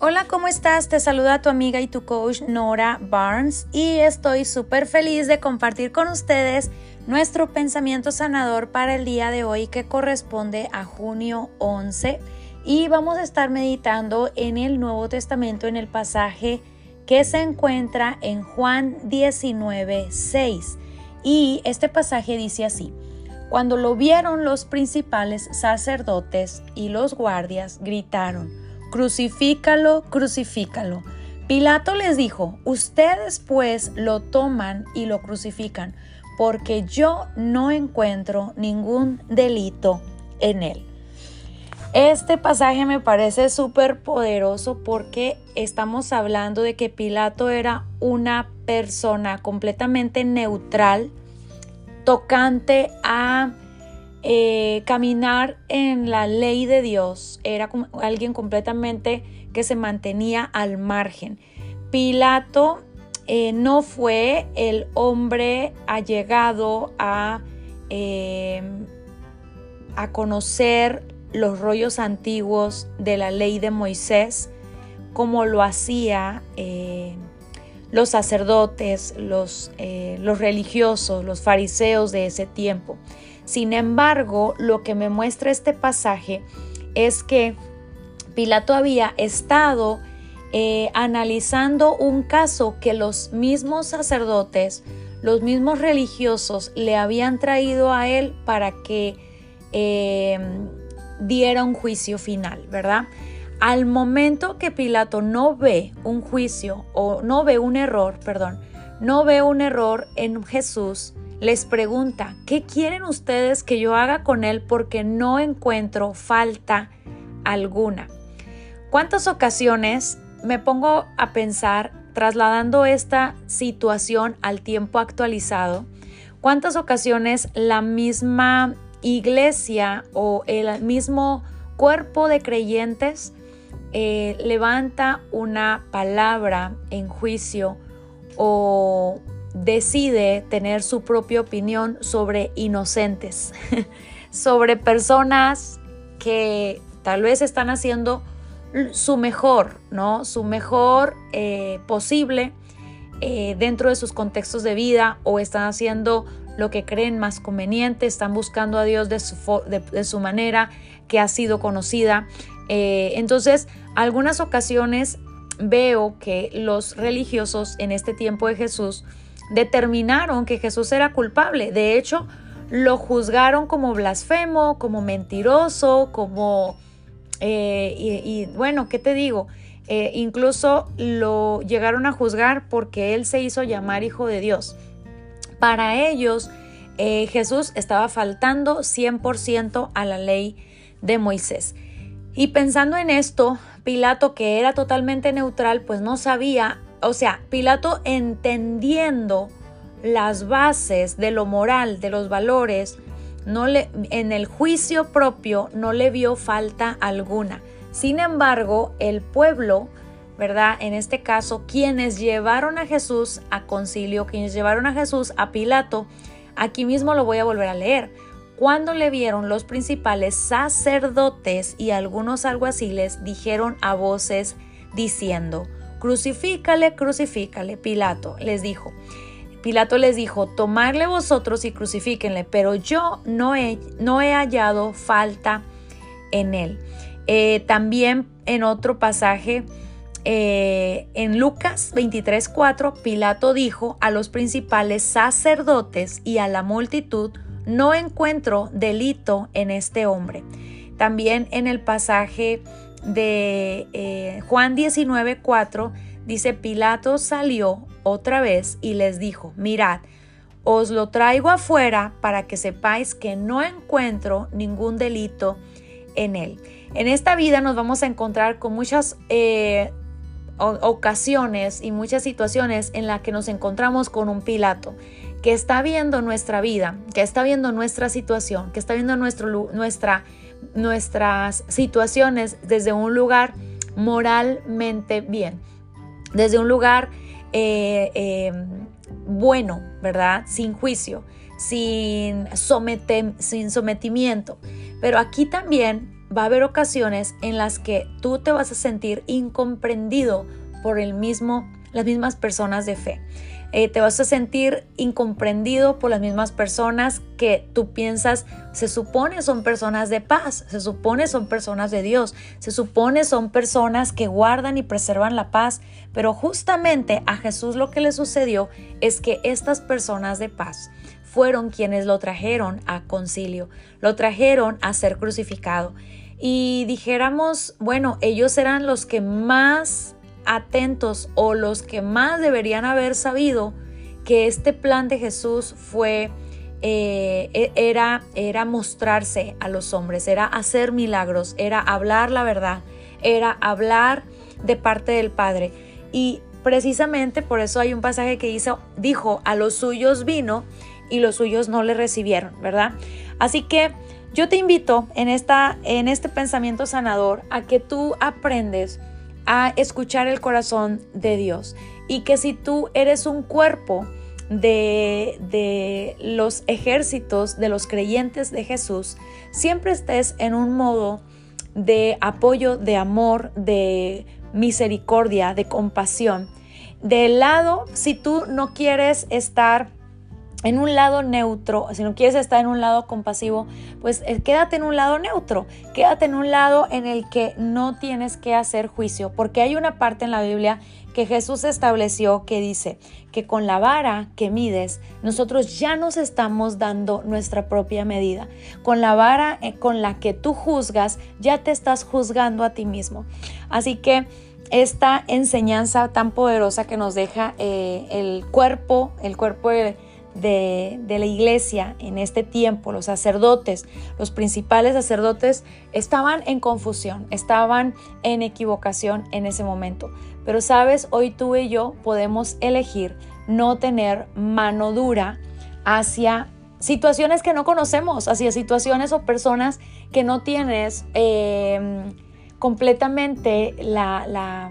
Hola, ¿cómo estás? Te saluda tu amiga y tu coach Nora Barnes y estoy súper feliz de compartir con ustedes nuestro pensamiento sanador para el día de hoy que corresponde a junio 11 y vamos a estar meditando en el Nuevo Testamento en el pasaje que se encuentra en Juan 19, 6 y este pasaje dice así. Cuando lo vieron los principales sacerdotes y los guardias gritaron, crucifícalo, crucifícalo. Pilato les dijo, ustedes pues lo toman y lo crucifican, porque yo no encuentro ningún delito en él. Este pasaje me parece súper poderoso porque estamos hablando de que Pilato era una persona completamente neutral, tocante a eh, caminar en la ley de Dios era como alguien completamente que se mantenía al margen. Pilato eh, no fue el hombre allegado a, eh, a conocer los rollos antiguos de la ley de Moisés como lo hacía los sacerdotes, los, los religiosos, los fariseos de ese tiempo. Sin embargo, lo que me muestra este pasaje es que Pilato había estado eh, analizando un caso que los mismos sacerdotes, los mismos religiosos le habían traído a él para que em, diera un juicio final, ¿verdad? Al momento que Pilato no ve un juicio o no ve un error, perdón, no ve un error en Jesús, les pregunta, ¿qué quieren ustedes que yo haga con él porque no encuentro falta alguna? ¿Cuántas ocasiones me pongo a pensar, trasladando esta situación al tiempo actualizado, cuántas ocasiones la misma iglesia o el mismo cuerpo de creyentes eh, levanta una palabra en juicio o decide tener su propia opinión sobre inocentes, sobre personas que tal vez están haciendo su mejor, ¿no? Su mejor eh, posible eh, dentro de sus contextos de vida o están haciendo lo que creen más conveniente, están buscando a Dios de su, manera que ha sido conocida. Eh, entonces, algunas ocasiones veo que los religiosos en este tiempo de Jesús determinaron que Jesús era culpable. De hecho, lo juzgaron como blasfemo, como mentiroso, como... Eh, y, bueno, ¿qué te digo? Eh, incluso lo llegaron a juzgar porque él se hizo llamar hijo de Dios. Para ellos, eh, Jesús estaba faltando 100% a la ley de Moisés. Y pensando en esto, Pilato, que era totalmente neutral, pues no sabía o sea, Pilato entendiendo las bases de lo moral, de los valores, no le, en el juicio propio no le vio falta alguna. Sin embargo, el pueblo, ¿verdad? En este caso, quienes llevaron a Jesús a concilio, quienes llevaron a Jesús a Pilato, aquí mismo lo voy a volver a leer. Cuando le vieron los principales sacerdotes y algunos alguaciles dijeron a voces diciendo, Crucifícale, crucifícale, Pilato les dijo. Pilato les dijo, tomarle vosotros y crucifíquenle, pero yo no he, no he hallado falta en él. Eh, también en otro pasaje, eh, en Lucas 23:4, Pilato dijo a los principales sacerdotes y a la multitud, no encuentro delito en este hombre. También en el pasaje de eh, Juan 19, 4, dice, Pilato salió otra vez y les dijo, mirad, os lo traigo afuera para que sepáis que no encuentro ningún delito en él. En esta vida nos vamos a encontrar con muchas eh, ocasiones y muchas situaciones en las que nos encontramos con un Pilato que está viendo nuestra vida, que está viendo nuestra situación, que está viendo nuestro, nuestra nuestras situaciones desde un lugar moralmente bien, desde un lugar eh, eh, bueno, ¿verdad? Sin juicio, sin, sin sometimiento. Pero aquí también va a haber ocasiones en las que tú te vas a sentir incomprendido por el mismo, las mismas personas de fe. Eh, te vas a sentir incomprendido por las mismas personas que tú piensas se supone son personas de paz, se supone son personas de Dios, se supone son personas que guardan y preservan la paz, pero justamente a Jesús lo que le sucedió es que estas personas de paz fueron quienes lo trajeron a concilio, lo trajeron a ser crucificado. Y dijéramos, bueno, ellos eran los que más atentos o los que más deberían haber sabido que este plan de Jesús fue eh, e, era, era mostrarse a los hombres, era hacer milagros, era hablar la verdad, era hablar de parte del Padre. Y precisamente por eso hay un pasaje que hizo, dijo, a los suyos vino y los suyos no le recibieron, ¿verdad? Así que yo te invito en, esta, en este pensamiento sanador a que tú aprendes a escuchar el corazón de Dios. Y que si tú eres un cuerpo de, de los ejércitos de los creyentes de Jesús, siempre estés en un modo de apoyo, de amor, de misericordia, de compasión. Del lado, si tú no quieres estar en un lado neutro, si no quieres estar en un lado compasivo, pues eh, quédate en un lado neutro, quédate en un lado en el que no tienes que hacer juicio, porque hay una parte en la Biblia que Jesús estableció que dice que con la vara que mides, nosotros ya nos estamos dando nuestra propia medida. Con la vara eh, con la que tú juzgas, ya te estás juzgando a ti mismo. Así que esta enseñanza tan poderosa que nos deja eh, el cuerpo, el cuerpo de de, la iglesia en este tiempo, los sacerdotes, los principales sacerdotes, estaban en confusión, estaban en equivocación en ese momento. Pero sabes, hoy tú y yo podemos elegir no tener mano dura hacia situaciones que no conocemos, hacia situaciones o personas que no tienes em, completamente la, la,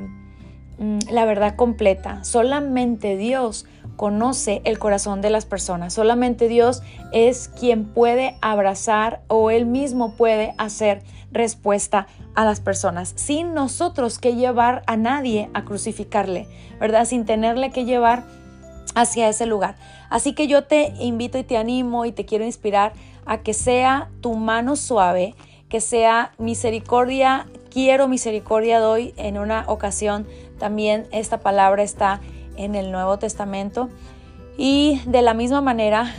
mm, la verdad completa. Solamente Dios conoce el corazón de las personas. Solamente Dios es quien puede abrazar o Él mismo puede hacer respuesta a las personas, sin nosotros que llevar a nadie a crucificarle, ¿verdad? Sin tenerle que llevar hacia ese lugar. Así que yo te invito y te animo y te quiero inspirar a que sea tu mano suave, que sea misericordia, quiero misericordia doy. En una ocasión también esta palabra está en el Nuevo Testamento. Y de la misma manera,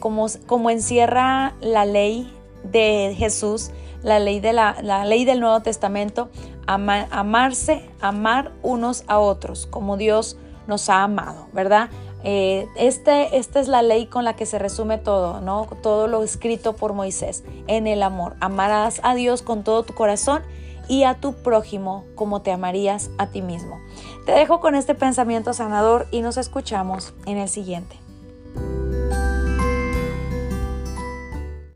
como, como encierra la ley de Jesús, la ley, de la, ley del Nuevo Testamento, amarse, amar unos a otros, como Dios nos ha amado, ¿verdad? Eh, este, esta es la ley con la que se resume todo, ¿no? Todo lo escrito por Moisés en el amor. Amarás a Dios con todo tu corazón y a tu prójimo como te amarías a ti mismo. Te dejo con este pensamiento sanador y nos escuchamos en el siguiente.